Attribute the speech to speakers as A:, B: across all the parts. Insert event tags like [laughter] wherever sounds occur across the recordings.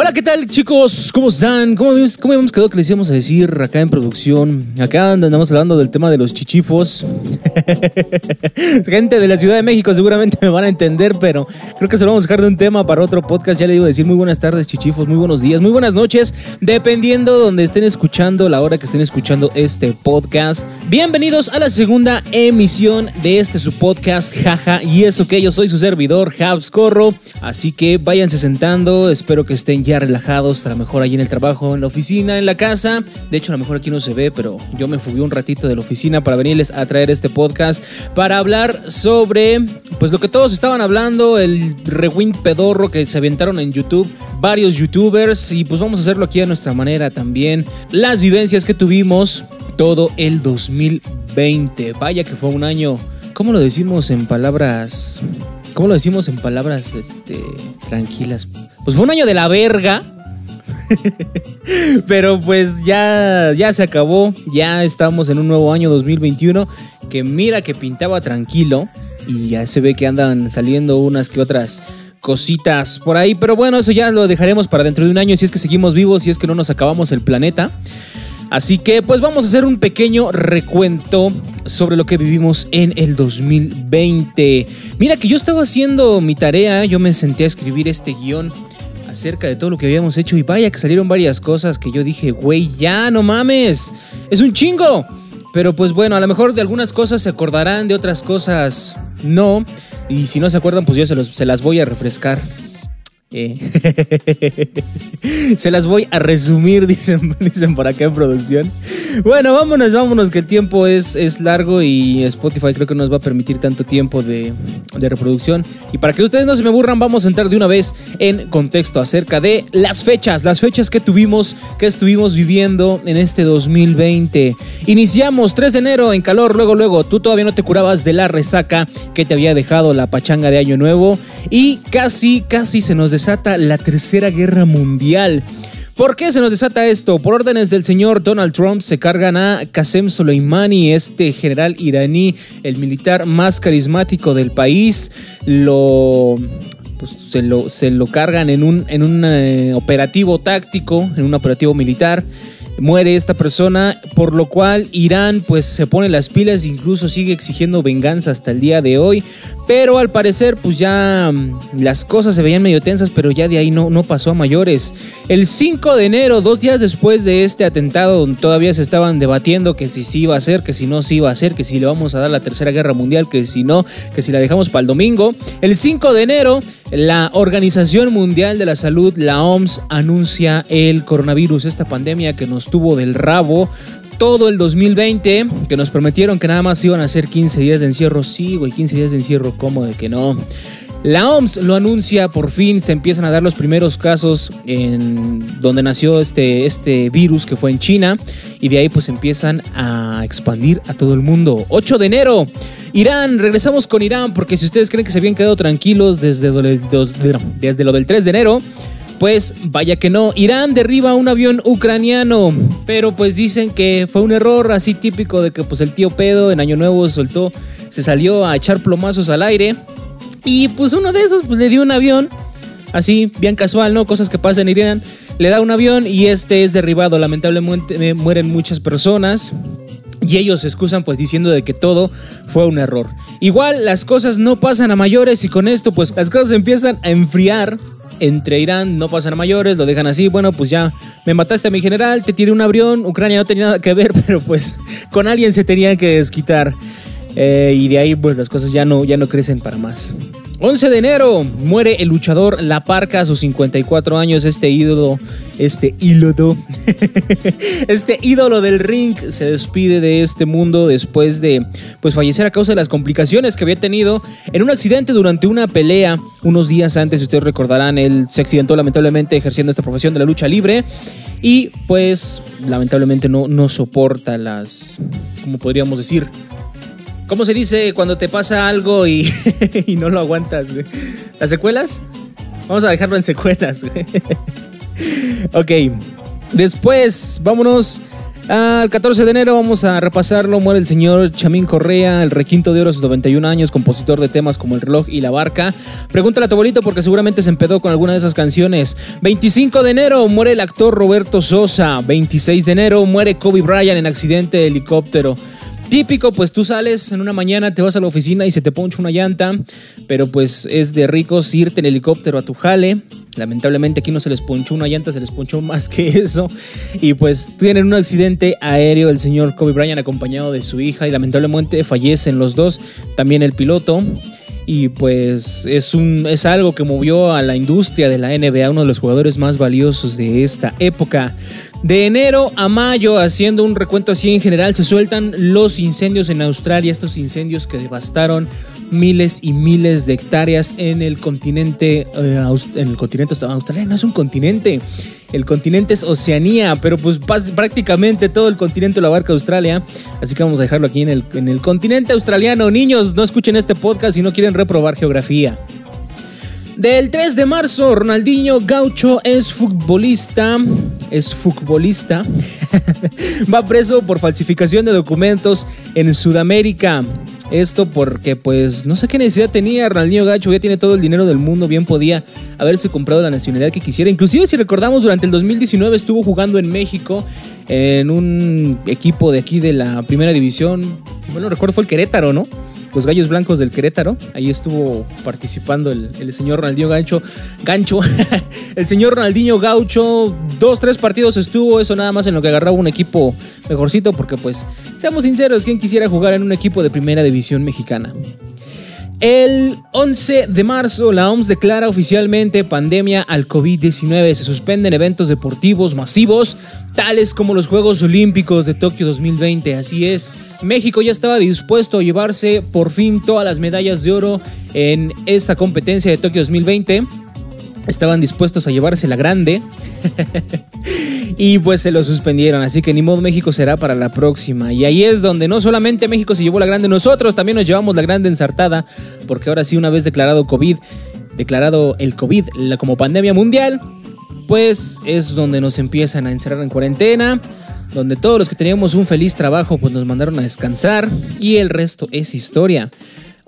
A: Hola, ¿qué tal chicos? ¿Cómo están? ¿Cómo, cómo habíamos quedado que les íbamos a decir acá en producción? Acá andamos hablando del tema de los chichifos. [laughs] Gente de la Ciudad de México seguramente me van a entender, pero creo que se lo vamos a dejar de un tema para otro podcast. Ya le digo decir muy buenas tardes chichifos, muy buenos días, muy buenas noches, dependiendo donde estén escuchando, la hora que estén escuchando este podcast. Bienvenidos a la segunda emisión de este su podcast, jaja, y eso que yo soy su servidor, Habs Corro. Así que váyanse sentando, espero que estén ya relajados, a lo mejor allí en el trabajo, en la oficina, en la casa. De hecho, a lo mejor aquí no se ve, pero yo me fui un ratito de la oficina para venirles a traer este podcast para hablar sobre, pues lo que todos estaban hablando, el rewind pedorro que se aventaron en YouTube, varios youtubers, y pues vamos a hacerlo aquí a nuestra manera también. Las vivencias que tuvimos todo el 2020. Vaya que fue un año, ¿cómo lo decimos en palabras? ¿Cómo lo decimos en palabras este, tranquilas? Pues fue un año de la verga. [laughs] Pero pues ya, ya se acabó. Ya estamos en un nuevo año 2021. Que mira que pintaba tranquilo. Y ya se ve que andan saliendo unas que otras cositas por ahí. Pero bueno, eso ya lo dejaremos para dentro de un año. Si es que seguimos vivos, si es que no nos acabamos el planeta. Así que pues vamos a hacer un pequeño recuento sobre lo que vivimos en el 2020. Mira que yo estaba haciendo mi tarea, yo me senté a escribir este guion acerca de todo lo que habíamos hecho y vaya que salieron varias cosas que yo dije, güey, ya no mames, es un chingo. Pero pues bueno, a lo mejor de algunas cosas se acordarán, de otras cosas no. Y si no se acuerdan, pues yo se, los, se las voy a refrescar. [laughs] Se las voy a resumir, [laughs] dicen, dicen por acá en producción. Bueno, vámonos, vámonos, que el tiempo es, es largo y Spotify creo que nos va a permitir tanto tiempo de, de, reproducción. Y para que ustedes no se me aburran, vamos a entrar de una vez en contexto acerca de las fechas, las fechas que tuvimos, que estuvimos viviendo en este 2020. Iniciamos 3 de enero en calor, luego, luego, tú todavía no te curabas de la resaca que te había dejado la pachanga de Año Nuevo y casi, casi se nos desata la tercera guerra mundial. ¿Por qué se nos desata esto? Por órdenes del señor Donald Trump se cargan a Qasem Soleimani, este general iraní, el militar más carismático del país. Lo pues, se, lo, se, lo, cargan en un, en un eh, operativo táctico, en un operativo militar. Muere esta persona, por lo cual Irán pues se pone las pilas, incluso sigue exigiendo venganza hasta el día de hoy. Pero al parecer pues ya mm, las cosas se veían medio tensas, pero ya de ahí no, no pasó a mayores. El 5 de enero, dos días después de este atentado, todavía se estaban debatiendo que si sí iba a ser, que si no sí iba a ser, que si le vamos a dar la tercera guerra mundial, que si no, que si la dejamos para el domingo. El 5 de enero, la Organización Mundial de la Salud, la OMS, anuncia el coronavirus, esta pandemia que nos tuvo del rabo todo el 2020, que nos prometieron que nada más iban a ser 15 días de encierro. Sí, güey, 15 días de encierro, ¿cómo de que no? La OMS lo anuncia, por fin se empiezan a dar los primeros casos en donde nació este, este virus que fue en China y de ahí pues empiezan a expandir a todo el mundo. 8 de enero, Irán, regresamos con Irán porque si ustedes creen que se habían quedado tranquilos desde, desde lo del 3 de enero, pues vaya que no, Irán derriba un avión ucraniano, pero pues dicen que fue un error así típico de que pues el tío pedo en Año Nuevo soltó, se salió a echar plomazos al aire y pues uno de esos pues le dio un avión, así bien casual, ¿no? Cosas que pasan en Irán, le da un avión y este es derribado, lamentablemente mueren muchas personas. Y ellos se excusan pues diciendo de que todo fue un error. Igual las cosas no pasan a mayores y con esto pues las cosas empiezan a enfriar entre Irán, no pasan a mayores, lo dejan así, bueno, pues ya me mataste a mi general, te tiré un avión, Ucrania no tenía nada que ver, [laughs] pero pues con alguien se tenía que desquitar. Eh, y de ahí pues las cosas ya no, ya no crecen para más. 11 de enero muere el luchador La Parca a sus 54 años. Este ídolo, este ídolo, [laughs] este ídolo del ring se despide de este mundo después de pues, fallecer a causa de las complicaciones que había tenido en un accidente durante una pelea unos días antes. Ustedes recordarán, él se accidentó lamentablemente ejerciendo esta profesión de la lucha libre Y pues lamentablemente no, no soporta las, ¿cómo podríamos decir? ¿Cómo se dice cuando te pasa algo [laughs] y, no lo aguantas? Güey? ¿Las secuelas? Vamos a dejarlo en secuelas. Güey. [laughs] ok. Después, vámonos al 14 de enero. Vamos a repasarlo. Muere el señor Chamín Correa, el requinto de oro sus 91 años, compositor de temas como El reloj y La barca. Pregúntale a tu abuelito porque seguramente se empedó con alguna de esas canciones. 25 de enero muere el actor Roberto Sosa. 26 de enero muere Kobe Bryant en accidente de helicóptero. Típico, pues tú sales en una mañana, te vas a la oficina y se te poncha una llanta, pero pues es de ricos irte en helicóptero a tu jale. Lamentablemente aquí no se les ponchó una llanta, se les ponchó [laughs] más que eso. Y pues tienen un accidente aéreo el señor Kobe Bryant acompañado de su hija y lamentablemente fallecen los dos, también el piloto. Y pues es, un, es algo que movió a la industria de la NBA, uno de los jugadores más valiosos de esta época. De enero a mayo, haciendo un recuento así en general, se sueltan los incendios en Australia, estos incendios que devastaron miles y miles de hectáreas en el continente, eh, en el continente australiano, no es un continente, el continente es Oceanía, pero pues prácticamente todo el continente lo abarca Australia, así que vamos a dejarlo aquí en el, en el continente australiano. Niños, no escuchen este podcast si no quieren reprobar geografía. Del 3 de marzo, Ronaldinho Gaucho es futbolista. Es futbolista. [laughs] Va preso por falsificación de documentos en Sudamérica. Esto porque, pues, no sé qué necesidad tenía Ronaldinho Gacho, ya tiene todo el dinero del mundo, bien podía haberse comprado la nacionalidad que quisiera. Inclusive, si recordamos, durante el 2019 estuvo jugando en México en un equipo de aquí de la primera división. Si mal no recuerdo, fue el Querétaro, ¿no? Los Gallos Blancos del Querétaro. Ahí estuvo participando el, señor Ronaldinho Gancho. Gancho. [laughs] el señor Ronaldinho Gaucho. Dos, tres partidos estuvo. Eso nada más en lo que agarraba un equipo mejorcito. Porque pues, seamos sinceros, ¿quién quisiera jugar en un equipo de primera división mexicana? El 11 de marzo, la OMS declara oficialmente pandemia al COVID-19. Se suspenden eventos deportivos masivos, tales como los Juegos Olímpicos de Tokio 2020. Así es, México ya estaba dispuesto a llevarse por fin todas las medallas de oro en esta competencia de Tokio 2020. Estaban dispuestos a llevarse la grande. [laughs] y pues se lo suspendieron. Así que ni modo México será para la próxima. Y ahí es donde no solamente México se llevó la grande, nosotros también nos llevamos la grande ensartada. Porque ahora sí, una vez declarado COVID, declarado el COVID como pandemia mundial, pues es donde nos empiezan a encerrar en cuarentena. Donde todos los que teníamos un feliz trabajo pues nos mandaron a descansar y el resto es historia.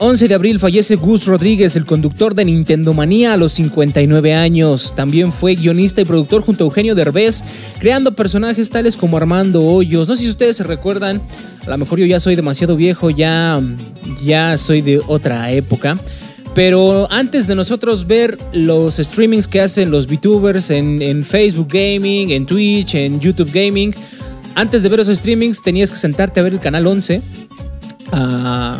A: 11 de abril fallece Gus Rodríguez, el conductor de Nintendo Manía a los 59 años. También fue guionista y productor junto a Eugenio Derbez, creando personajes tales como Armando Hoyos. No sé si ustedes se recuerdan, a lo mejor yo ya soy demasiado viejo, ya, ya soy de otra época. Pero antes de nosotros ver los streamings que hacen los VTubers en, Facebook Gaming, en Twitch, en YouTube Gaming, antes de ver esos streamings tenías que sentarte a ver el canal 11. a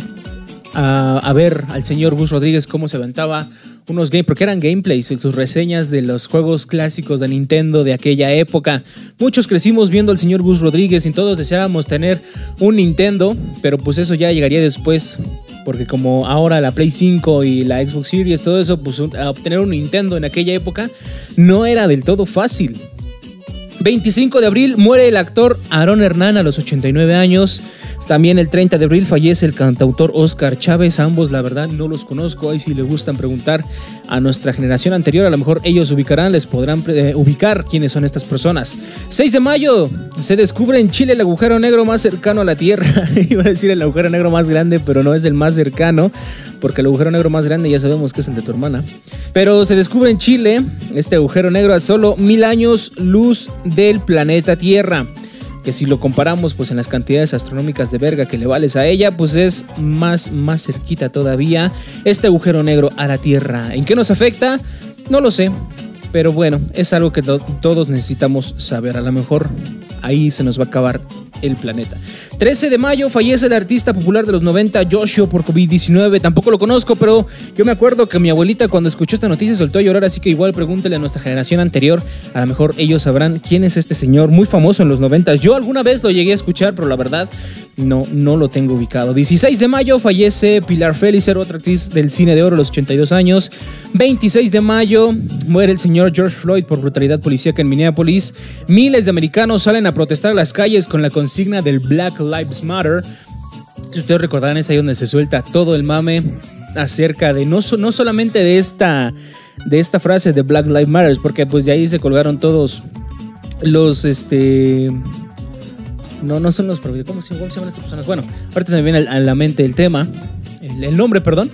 A: a, ver al señor Gus Rodríguez cómo se aventaba unos gameplays, porque eran gameplays, sus reseñas de los juegos clásicos de Nintendo de aquella época. Muchos crecimos viendo al señor Gus Rodríguez y todos deseábamos tener un Nintendo, pero pues eso ya llegaría después. Porque como ahora la Play 5 y la Xbox Series, todo eso, pues obtener un Nintendo en aquella época no era del todo fácil. 25 de abril muere el actor Aaron Hernán a los 89 años. También el 30 de abril fallece el cantautor Oscar Chávez. Ambos, la verdad, no los conozco. Ahí si le gustan preguntar a nuestra generación anterior, a lo mejor ellos ubicarán, les podrán eh, ubicar quiénes son estas personas. 6 de mayo se descubre en Chile el agujero negro más cercano a la Tierra. [laughs] Iba a decir el agujero negro más grande, pero no es el más cercano, porque el agujero negro más grande ya sabemos que es el de tu hermana. Pero se descubre en Chile este agujero negro a solo mil años luz del planeta Tierra que si lo comparamos pues en las cantidades astronómicas de verga que le vales a ella, pues es más, más cerquita todavía este agujero negro a la Tierra. ¿En qué nos afecta? No lo sé, pero bueno, es algo que todos necesitamos saber. A lo mejor ahí se nos va a acabar el planeta. 13 de mayo fallece el artista popular de los 90, Joshua, por COVID-19. Tampoco lo conozco, pero yo me acuerdo que mi abuelita cuando escuchó esta noticia soltó a llorar, así que igual pregúntele a nuestra generación anterior. A lo mejor ellos sabrán quién es este señor muy famoso en los 90. Yo alguna vez lo llegué a escuchar, pero la verdad no, no lo tengo ubicado. 16 de mayo fallece Pilar Felicer, otra actriz del cine de oro a los 82 años. 26 de mayo muere el señor George Floyd por brutalidad policíaca en Minneapolis. Miles de americanos salen a protestar a las calles con la consigna del Black Lives Matter. Si ustedes recordarán, es ahí donde se suelta todo el mame acerca de no, no solamente de esta, de esta frase de Black Lives Matter, porque pues de ahí se colgaron todos los, este, no, no son los ¿Cómo, ¿Cómo se llaman estas personas? Bueno, ahorita se me viene a la mente el tema, el, nombre, perdón.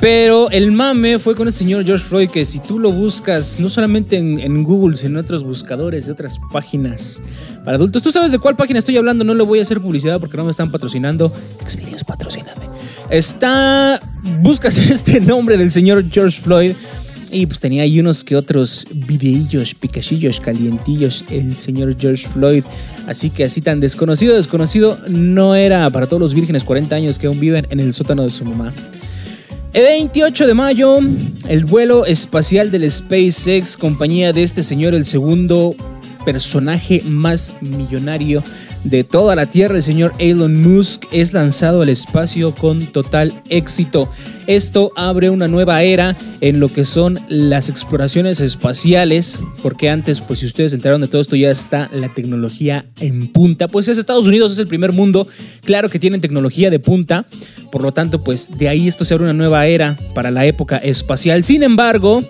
A: Pero el mame fue con el señor George Floyd, que si tú lo buscas, no solamente en, Google, sino en otros buscadores de otras páginas para adultos. Tú sabes de cuál página estoy hablando, no le voy a hacer publicidad porque no me están patrocinando. Xvideos, patrocíname. Está. Buscas [laughs] este nombre del señor George Floyd y pues tenía ahí unos que otros videillos, picachillos, calientillos, el señor George Floyd. Así que así tan desconocido, desconocido no era para todos los vírgenes 40 años que aún viven en el sótano de su mamá. El 28 de mayo, el vuelo espacial del SpaceX, compañía de este señor, el segundo personaje más millonario de toda la Tierra, el señor Elon Musk es lanzado al espacio con total éxito. Esto abre una nueva era en lo que son las exploraciones espaciales, porque antes, pues si ustedes enteraron de todo esto, ya está la tecnología en punta. Pues es Estados Unidos, es el primer mundo, claro que tienen tecnología de punta, por lo tanto, pues de ahí esto se abre una nueva era para la época espacial. Sin embargo,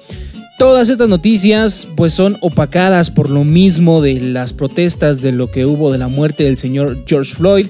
A: Todas estas noticias pues son opacadas por lo mismo de las protestas de lo que hubo de la muerte del señor George Floyd,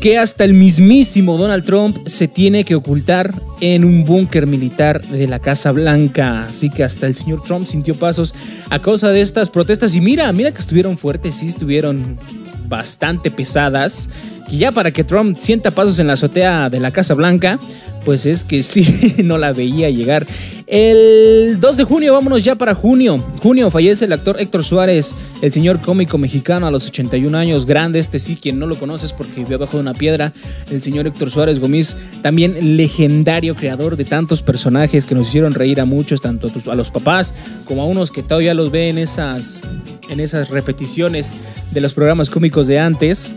A: que hasta el mismísimo Donald Trump se tiene que ocultar en un búnker militar de la Casa Blanca. Así que hasta el señor Trump sintió pasos a causa de estas protestas. Y mira, mira que estuvieron fuertes, sí, estuvieron bastante pesadas. Y ya para que Trump sienta pasos en la azotea de la Casa Blanca, pues es que sí, [laughs] no la veía llegar. El 2 de junio, vámonos ya para junio. Junio fallece el actor Héctor Suárez, el señor cómico mexicano a los 81 años, grande este sí, quien no lo conoces porque vive abajo de una piedra. El señor Héctor Suárez Gómez, también legendario creador de tantos personajes que nos hicieron reír a muchos, tanto a los papás como a unos que todavía los ve en esas, en esas repeticiones de los programas cómicos de antes.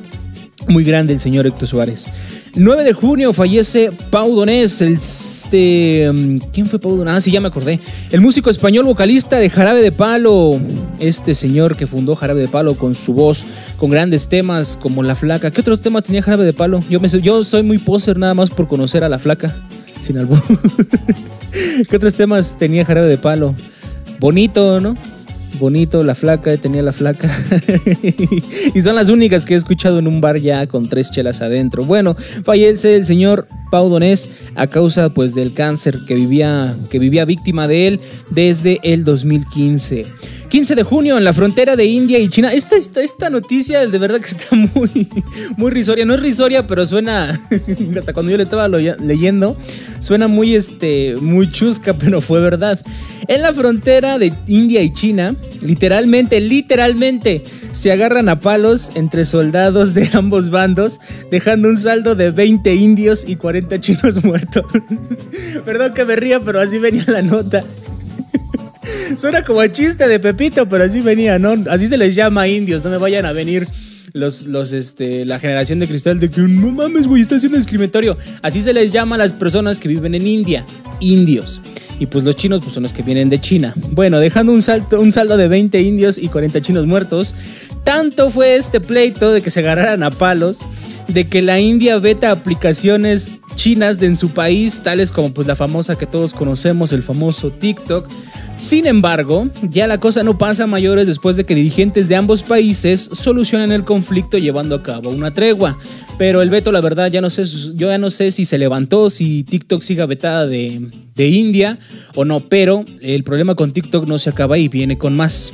A: Muy grande el señor Héctor Suárez. 9 de junio fallece Pau Donés, este, mm, ¿quién fue Pau Donés? Ah, sí, ya me acordé. El músico español vocalista de Jarabe de Palo, este señor que fundó Jarabe de Palo con su voz, con grandes temas como La Flaca. ¿Qué otros temas tenía Jarabe de Palo? Yo, me, yo soy muy poser nada más por conocer a La Flaca, sin albur. [laughs] ¿Qué otros temas tenía Jarabe de Palo? Bonito, ¿no? Bonito, la flaca, tenía la flaca. [laughs] y son las únicas que he escuchado en un bar ya con tres chelas adentro. Bueno, fallece el señor Pau Donés a causa pues del cáncer que vivía, que vivía víctima de él desde el 2015. 15 de junio en la frontera de India y China. Esta, esta, esta noticia de verdad que está muy, muy risoria. No es risoria, pero suena, [laughs] hasta cuando yo le estaba leyendo, suena muy, este, muy chusca, pero fue verdad. En la frontera de India y China, literalmente, literalmente, se agarran a palos entre soldados de ambos bandos, dejando un saldo de 20 indios y 40 chinos [laughs] muertos. Perdón que me ría, pero así venía la nota. Suena como chiste de Pepito, pero así venía, ¿no? Así se les llama indios, no me vayan a venir los, los, este, la generación de cristal de que no mames, güey, está haciendo discriminatorio. Así se les llama a las personas que viven en India, indios. Y pues los chinos pues son los que vienen de China. Bueno, dejando un, salto, un saldo de 20 indios y 40 chinos muertos, tanto fue este pleito de que se agarraran a palos, de que la India veta aplicaciones chinas de en su país, tales como pues la famosa que todos conocemos, el famoso TikTok, sin embargo, ya la cosa no pasa a mayores después de que dirigentes de ambos países solucionen el conflicto llevando a cabo una tregua. Pero el veto, la verdad, ya no sé, yo ya no sé si se levantó, si TikTok siga vetada de, de India o no, pero el problema con TikTok no se acaba y viene con más.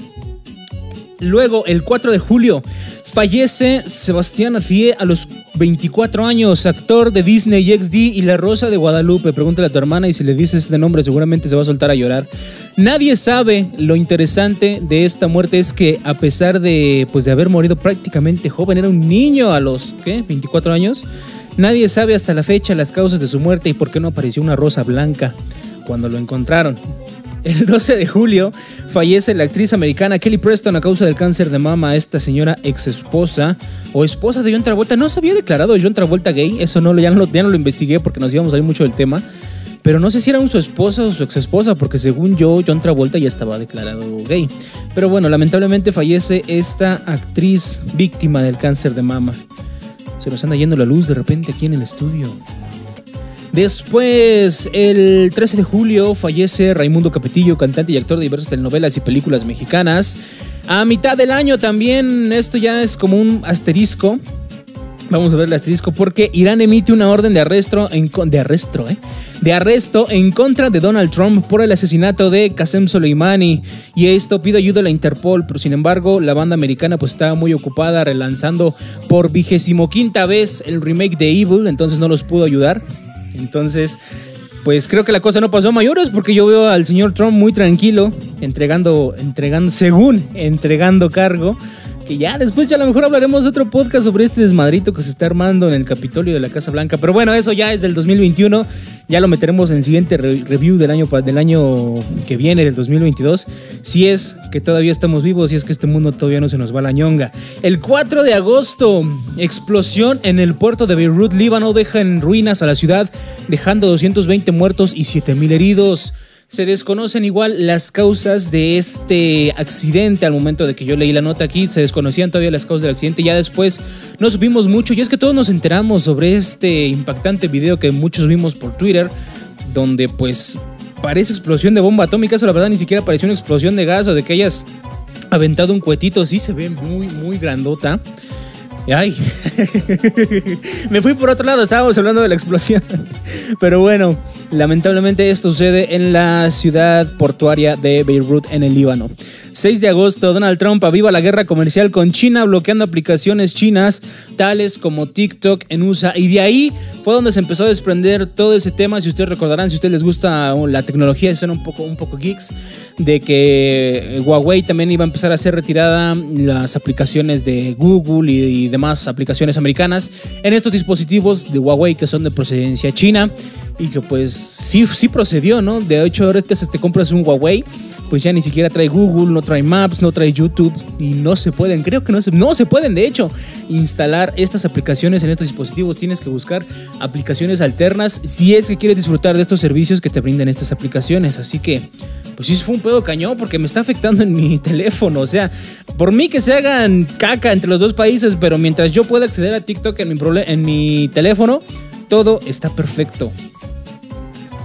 A: Luego, el 4 de julio, fallece Sebastián Acié a los 24 años, actor de Disney XD y La Rosa de Guadalupe. Pregúntale a tu hermana y si le dices este nombre seguramente se va a soltar a llorar. Nadie sabe lo interesante de esta muerte es que a pesar de, pues, de haber morido prácticamente joven, era un niño a los, ¿qué? 24 años. Nadie sabe hasta la fecha las causas de su muerte y por qué no apareció una rosa blanca cuando lo encontraron. El 12 de julio fallece la actriz americana Kelly Preston a causa del cáncer de mama. Esta señora ex esposa o esposa de John Travolta. No se había declarado John Travolta gay. Eso no, ya, no lo, ya no lo investigué porque nos íbamos a ir mucho del tema. Pero no sé si era un su esposa o su ex esposa, porque según yo, John Travolta ya estaba declarado gay. Pero bueno, lamentablemente fallece esta actriz víctima del cáncer de mama. Se nos anda yendo la luz de repente aquí en el estudio. Después, el 13 de julio, fallece Raimundo Capetillo, cantante y actor de diversas telenovelas y películas mexicanas. A mitad del año también, esto ya es como un asterisco. Vamos a ver el asterisco porque Irán emite una orden de arresto en, de arresto, ¿eh? de arresto en contra de Donald Trump por el asesinato de Qasem Soleimani y esto pide ayuda a la Interpol, pero sin embargo la banda americana pues estaba muy ocupada relanzando por vigésimo quinta vez el remake de Evil, entonces no los pudo ayudar. Entonces, pues creo que la cosa no pasó a mayores porque yo veo al señor Trump muy tranquilo, entregando, entregando, según entregando cargo. Que ya después ya a lo mejor hablaremos otro podcast sobre este desmadrito que se está armando en el Capitolio de la Casa Blanca. Pero bueno, eso ya es del 2021. Ya lo meteremos en el siguiente review del año, del año que viene, del 2022. Si es que todavía estamos vivos, si es que este mundo todavía no se nos va la ñonga. El 4 de agosto, explosión en el puerto de Beirut, Líbano, deja en ruinas a la ciudad, dejando 220 muertos y 7000 heridos. Se desconocen igual las causas de este accidente al momento de que yo leí la nota aquí. Se desconocían todavía las causas del accidente. Ya después no supimos mucho. Y es que todos nos enteramos sobre este impactante video que muchos vimos por Twitter. Donde pues parece explosión de bomba atómica. Eso la verdad ni siquiera pareció una explosión de gas o de que hayas aventado un cuetito. Sí se ve muy, muy grandota. Ay, [laughs] me fui por otro lado, estábamos hablando de la explosión. [laughs] Pero bueno, lamentablemente esto sucede en la ciudad portuaria de Beirut, en el Líbano. 6 de agosto, Donald Trump aviva la guerra comercial con China, bloqueando aplicaciones chinas tales como TikTok en USA. Y de ahí fue donde se empezó a desprender todo ese tema. Si ustedes recordarán, si ustedes les gusta la tecnología, son un poco, un poco geeks, de que Huawei también iba a empezar a ser retirada las aplicaciones de Google y, demás aplicaciones americanas en estos dispositivos de Huawei que son de procedencia china y que pues sí, sí procedió, ¿no? De hecho, ahorita te compras un Huawei pues ya ni siquiera trae Google, no trae Maps, no trae YouTube y no se pueden, creo que no se, no se pueden de hecho instalar estas aplicaciones en estos dispositivos. Tienes que buscar aplicaciones alternas si es que quieres disfrutar de estos servicios que te brindan estas aplicaciones. Así que, pues sí fue un pedo cañón porque me está afectando en mi [laughs] teléfono. O sea, por mí que se hagan caca entre los dos países, pero mientras yo pueda acceder a TikTok en mi, en mi teléfono, todo está perfecto.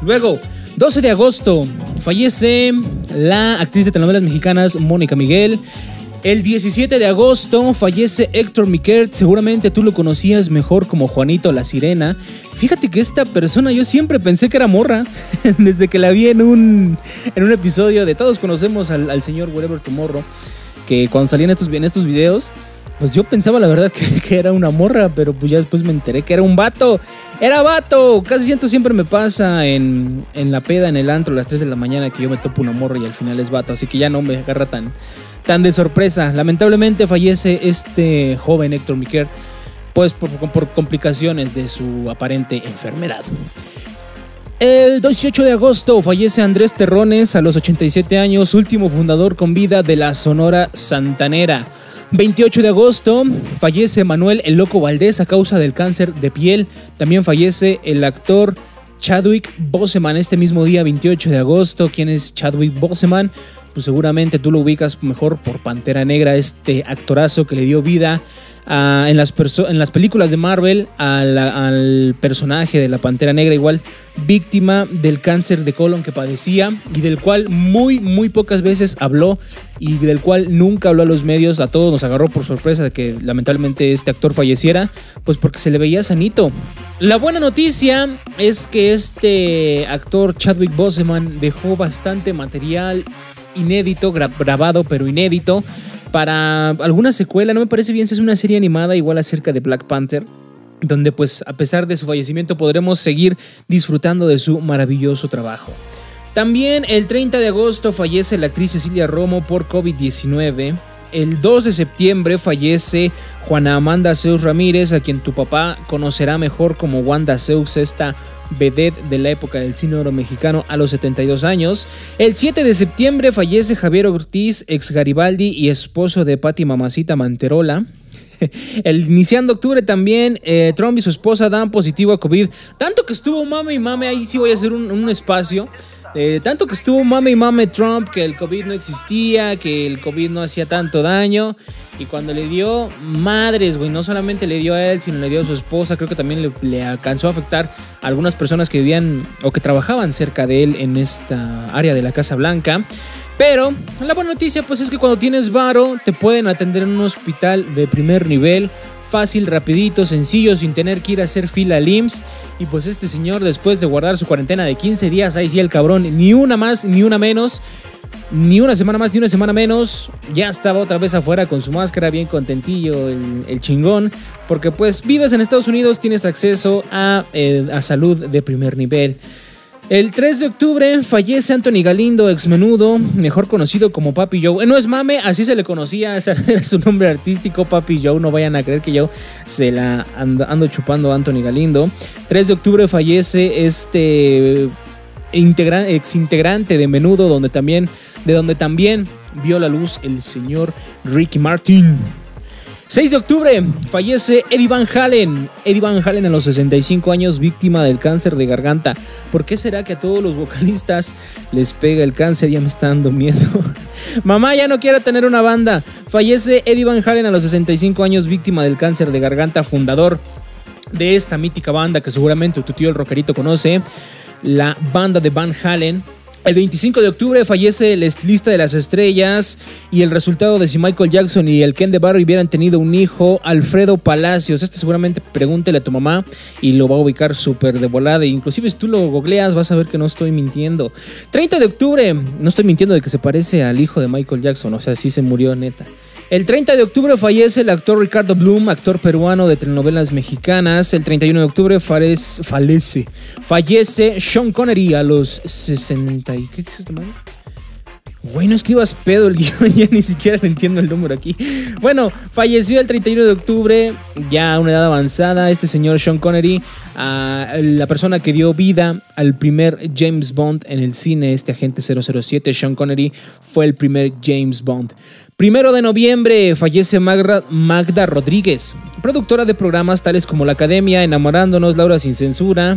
A: Luego, 12 de agosto, fallece la actriz de telenovelas mexicanas Mónica Miguel. El 17 de agosto fallece Héctor Miquert, seguramente tú lo conocías mejor como Juanito la Sirena. Fíjate que esta persona yo siempre pensé que era morra, [laughs] desde que la vi en un, en un episodio de Todos conocemos al, señor Whatever Tomorrow, que cuando salían estos, en estos videos pues yo pensaba la verdad [laughs] que, era una morra, pero pues ya después me enteré que era un vato. ¡Era vato! Casi siento siempre me pasa en, la peda, en el antro, a las 3 de la mañana, que yo me topo una morra y al final es vato. Así que ya no me agarra tan, tan de sorpresa. Lamentablemente fallece este joven Héctor Miquel, pues por, por complicaciones de su aparente enfermedad. El 18 de agosto fallece Andrés Terrones a los 87 años, último fundador con vida de la Sonora Santanera. 28 de agosto fallece Manuel El Loco Valdés a causa del cáncer de piel. También fallece el actor Chadwick Boseman este mismo día, 28 de agosto. ¿Quién es Chadwick Boseman? Pues seguramente tú lo ubicas mejor por Pantera Negra, este actorazo que le dio vida en, las en las películas de Marvel al personaje de la Pantera Negra, igual víctima del cáncer de colon que padecía y del cual muy, muy pocas veces habló y del cual nunca habló a los medios. A todos nos agarró por sorpresa que lamentablemente este actor falleciera, pues porque se le veía sanito. La buena noticia es que este actor Chadwick Boseman dejó bastante material inédito, grabado pero inédito para alguna secuela. No me parece bien si es una serie animada igual acerca de Black Panther donde pues a pesar de su fallecimiento podremos seguir disfrutando de su maravilloso trabajo. También el 30 de agosto fallece la actriz Cecilia Romo por COVID-19. el 2 de septiembre fallece Juana Amanda Zeus Ramírez, a quien tu papá conocerá mejor como Wanda Zeus, esta vedette de la época del cine oro mexicano a los 72 años. El 7 de septiembre fallece Javier Ortiz, ex Garibaldi y esposo de Patti Mamacita Manterola. [laughs] El iniciando octubre también, eh, Trump y su esposa dan positivo a COVID. Tanto que estuvo mame y mame, ahí sí voy a hacer un, espacio. Eh, tanto que estuvo mame y mame Trump que el COVID no existía, que el COVID no hacía tanto daño. Y cuando le dio madres, güey, no solamente le dio a él, sino le dio a su esposa, creo que también le, le, alcanzó a afectar a algunas personas que vivían o que trabajaban cerca de él en esta área de la Casa Blanca. Pero la buena noticia pues es que cuando tienes varo te pueden atender en un hospital de primer nivel, fácil, rapidito, sencillo, sin tener que ir a hacer fila al IMSS. Y pues este señor después de guardar su cuarentena de 15 días, ahí sí el cabrón, ni una más, ni una menos, ni una semana más, ni una semana menos, ya estaba otra vez afuera con su máscara, bien contentillo, el, chingón, porque pues vives en Estados Unidos, tienes acceso a, eh, a salud de primer nivel. El 3 de octubre fallece Anthony Galindo, ex menudo, mejor conocido como Papi Joe. Eh, no es mame, así se le conocía, [laughs] ese era su nombre artístico, Papi Joe. No vayan a creer que yo se la ando, chupando a Anthony Galindo. 3 de octubre fallece este ex integrante de menudo, donde también, de donde también vio la luz el señor Ricky Martin. 6 de octubre fallece Eddie Van Halen. Eddie Van Halen a los 65 años, víctima del cáncer de garganta. ¿Por qué será que a todos los vocalistas les pega el cáncer? Ya me está dando miedo. [laughs] Mamá ya no quiere tener una banda. Fallece Eddie Van Halen a los 65 años, víctima del cáncer de garganta, fundador de esta mítica banda que seguramente tu tío el rockerito conoce. La banda de Van Halen el 25 de octubre fallece el estilista de las estrellas y el resultado de si Michael Jackson y el Ken de Barry hubieran tenido un hijo, Alfredo Palacios. Este seguramente pregúntele a tu mamá y lo va a ubicar súper de volada. Inclusive si tú lo googleas vas a ver que no estoy mintiendo. 30 de octubre, no estoy mintiendo de que se parece al hijo de Michael Jackson, o sea, sí se murió neta. El 30 de octubre fallece el actor Ricardo Bloom, actor peruano de telenovelas mexicanas. El 31 de octubre fallece, fallece Sean Connery a los 60. ¿Qué dices, Güey, no escribas pedo el [laughs] guion, ya ni siquiera entiendo el número aquí. Bueno, falleció el 31 de octubre, ya a una edad avanzada, este señor Sean Connery, la persona que dio vida al primer James Bond en el cine, este agente 007, Sean Connery, fue el primer James Bond. Primero de noviembre fallece Magda, Rodríguez, productora de programas tales como La Academia, Enamorándonos, Laura sin Censura.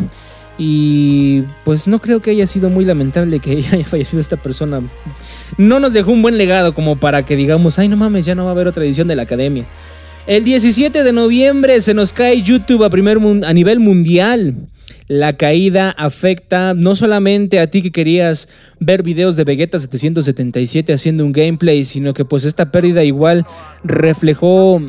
A: Y pues no creo que haya sido muy lamentable que [laughs] haya fallecido esta persona. No nos dejó un buen legado como para que digamos, ay no mames, ya no va a haber otra edición de la Academia. El 17 de noviembre se nos cae YouTube a, primer, a nivel mundial la caída afecta no solamente a ti que querías ver videos de Vegeta 777 haciendo un gameplay, sino que pues esta pérdida igual reflejó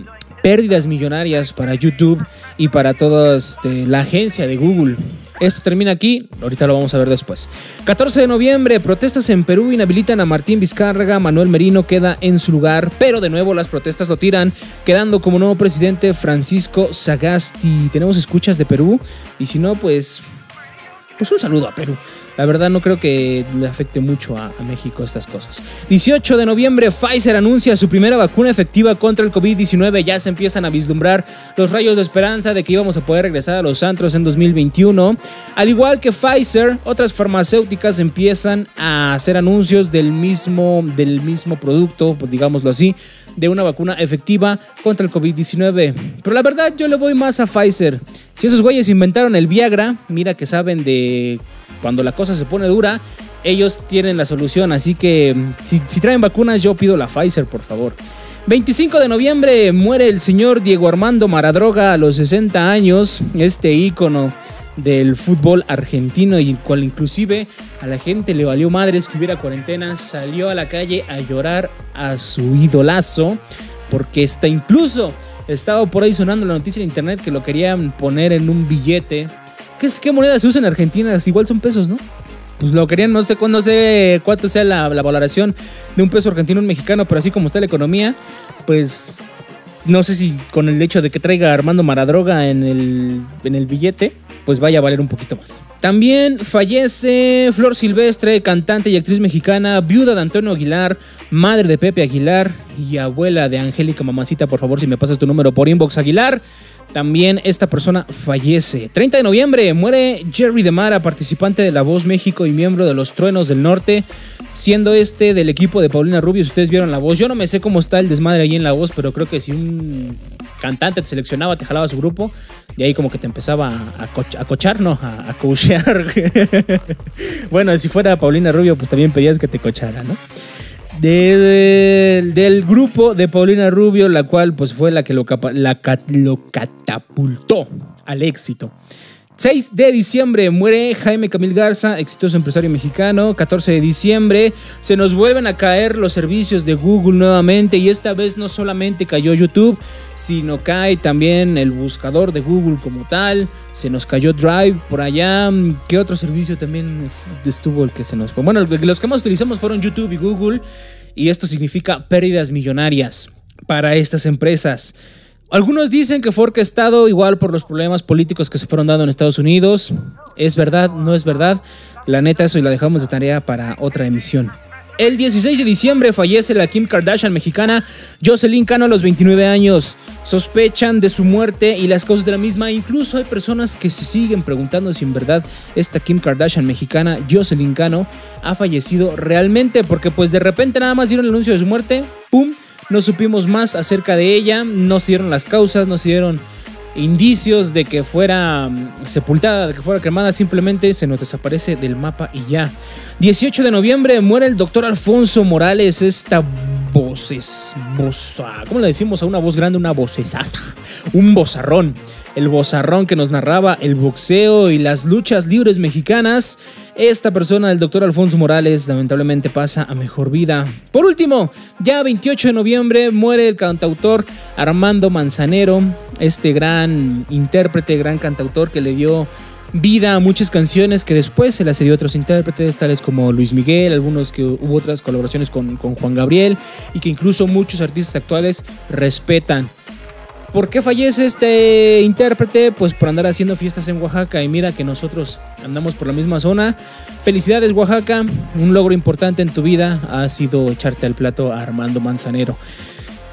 A: pérdidas millonarias para YouTube y para toda este, la agencia de Google. Esto termina aquí, ahorita lo vamos a ver después. 14 de noviembre, protestas en Perú inhabilitan a Martín Vizcarra, Manuel Merino queda en su lugar, pero de nuevo las protestas lo tiran, quedando como nuevo presidente Francisco Sagasti. Tenemos escuchas de Perú y si no, pues, pues un saludo a Perú. La verdad no creo que le afecte mucho a, México estas cosas. 18 de noviembre, Pfizer anuncia su primera vacuna efectiva contra el COVID-19. Ya se empiezan a vislumbrar los rayos de esperanza de que íbamos a poder regresar a los antros en 2021. Al igual que Pfizer, otras farmacéuticas empiezan a hacer anuncios del mismo, del mismo producto, digámoslo así, de una vacuna efectiva contra el COVID-19. Pero la verdad yo le voy más a Pfizer. Si esos güeyes inventaron el Viagra, mira que saben de cuando la cosa se pone dura, ellos tienen la solución. Así que si, traen vacunas, yo pido la Pfizer, por favor. 25 de noviembre muere el señor Diego Armando Maradroga a los 60 años, este ícono del fútbol argentino y cual inclusive a la gente le valió madres que hubiera cuarentena, salió a la calle a llorar a su idolazo porque está incluso estaba por ahí sonando la noticia en internet que lo querían poner en un billete ¿Qué, moneda se usa en Argentina? Igual son pesos, ¿no? Pues lo querían, no sé, no sé cuánto sea la, valoración de un peso argentino un mexicano, pero así como está la economía, pues no sé si con el hecho de que traiga Armando Maradroga en el, en el billete, pues vaya a valer un poquito más. También fallece Flor Silvestre, cantante y actriz mexicana, viuda de Antonio Aguilar, madre de Pepe Aguilar y abuela de Angélica Mamacita. Por favor, si me pasas tu número por inbox Aguilar. También esta persona fallece. 30 de noviembre muere Jerry DeMara, participante de La Voz México y miembro de los Truenos del Norte, siendo este del equipo de Paulina Rubio. Si ustedes vieron La Voz, yo no me sé cómo está el desmadre ahí en La Voz, pero creo que si un cantante te seleccionaba, te jalaba su grupo, de ahí como que te empezaba a, cochar, ¿no? A, a coachear. [laughs] bueno, si fuera Paulina Rubio, pues también pedías que te cochara, ¿no? Del grupo de Paulina Rubio, la cual pues fue la que lo, la, lo catapultó al éxito. 6 de diciembre muere Jaime Camil Garza, exitoso empresario mexicano. 14 de diciembre se nos vuelven a caer los servicios de Google nuevamente y esta vez no solamente cayó YouTube, sino cae también el buscador de Google como tal. Se nos cayó Drive por allá. ¿Qué otro servicio también estuvo el que se nos? Bueno, los que más utilizamos fueron YouTube y Google y esto significa pérdidas millonarias para estas empresas. Algunos dicen que fue orquestado igual por los problemas políticos que se fueron dando en Estados Unidos. ¿Es verdad? ¿No es verdad? La neta, eso y la dejamos de tarea para otra emisión. El 16 de diciembre fallece la Kim Kardashian mexicana Jocelyn Cano a los 29 años. Sospechan de su muerte y las causas de la misma. Incluso hay personas que se siguen preguntando si en verdad esta Kim Kardashian mexicana Jocelyn Cano ha fallecido realmente. Porque pues de repente nada más dieron el anuncio de su muerte. ¡Pum! No supimos más acerca de ella, no se dieron las causas, no se dieron indicios de que fuera mm, sepultada, de que fuera cremada, simplemente se nos desaparece del mapa y ya. 18 de noviembre muere el doctor Alfonso Morales, esta voz es ¿cómo le decimos a una voz grande? Una vocesaza, un bozarrón el bozarrón que nos narraba el boxeo y las luchas libres mexicanas. Esta persona, el doctor Alfonso Morales, lamentablemente pasa a mejor vida. Por último, ya 28 de noviembre muere el cantautor Armando Manzanero, este gran intérprete, gran cantautor que le dio vida a muchas canciones que después se las dio a otros intérpretes, tales como Luis Miguel, algunos que hubo otras colaboraciones con, con Juan Gabriel y que incluso muchos artistas actuales respetan. ¿Por qué fallece este intérprete? Pues por andar haciendo fiestas en Oaxaca y mira que nosotros andamos por la misma zona. Felicidades Oaxaca, un logro importante en tu vida ha sido echarte al plato a Armando Manzanero.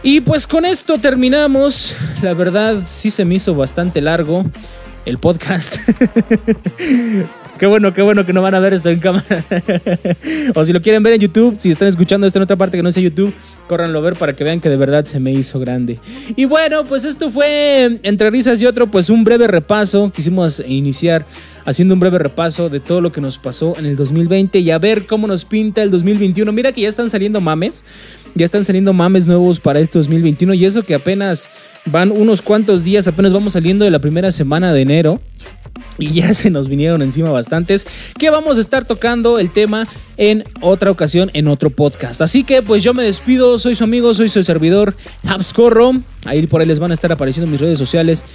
A: Y pues con esto terminamos. La verdad sí se me hizo bastante largo el podcast. [laughs] Qué bueno, qué bueno que no van a ver esto en cámara. [laughs] o si lo quieren ver en YouTube, si están escuchando esto en otra parte que no sea YouTube, córranlo a ver para que vean que de verdad se me hizo grande. Y bueno, pues esto fue entre risas y otro, pues un breve repaso. Quisimos iniciar haciendo un breve repaso de todo lo que nos pasó en el 2020 y a ver cómo nos pinta el 2021. Mira que ya están saliendo mames, ya están saliendo mames nuevos para este 2021 y eso que apenas van unos cuantos días, apenas vamos saliendo de la primera semana de enero. Y ya [laughs] se nos vinieron encima bastantes que vamos a estar tocando el tema en otra ocasión, en otro podcast. Así que pues yo me despido, soy su amigo, soy su servidor, Habscorro. Ahí por ahí les van a estar apareciendo mis redes sociales.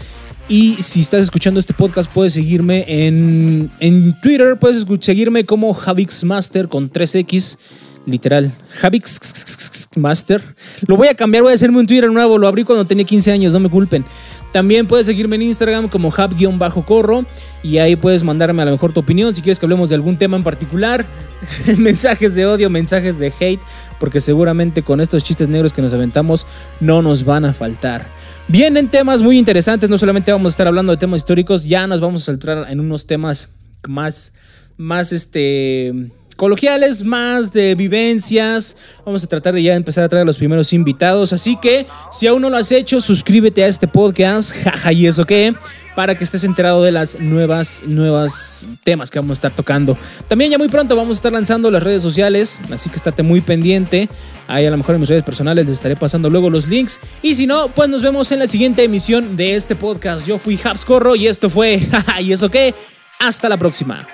A: Y si estás escuchando este podcast, puedes seguirme en, en Twitter, puedes seguirme como Javixmaster con 3X, literal, Javixmaster. Lo voy a cambiar, voy a hacerme un Twitter nuevo, lo abrí cuando tenía 15 años, no me culpen. También puedes seguirme en Instagram como hub-corro y ahí puedes mandarme a lo mejor tu opinión si quieres que hablemos de algún tema en particular, [laughs] mensajes de odio, mensajes de hate, porque seguramente con estos chistes negros que nos aventamos no nos van a faltar. Vienen temas muy interesantes, no solamente vamos a estar hablando de temas históricos, ya nos vamos a centrar en unos temas más, más este coloquiales, más de vivencias. Vamos a tratar de ya empezar a traer a los primeros invitados. Así que si aún no lo has hecho, suscríbete a este podcast, [laughs] jaja, y eso qué, para que estés enterado de las nuevas, nuevas temas que vamos a estar tocando. También ya muy pronto vamos a estar lanzando las redes sociales, así que estate muy pendiente. Ahí a lo mejor en mis redes personales les estaré pasando luego los links. Y si no, pues nos vemos en la siguiente emisión de este podcast. Yo fui Habscorro y esto fue, [laughs] y eso qué. Hasta la próxima.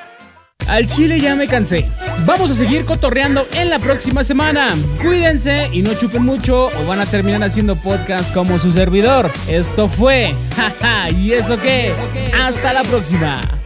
A: Al chile ya me cansé. Vamos a seguir cotorreando en la próxima semana. Cuídense y no chupen mucho o van a terminar haciendo podcast como su servidor. Esto fue. [laughs] ¿Y eso qué? Hasta la próxima.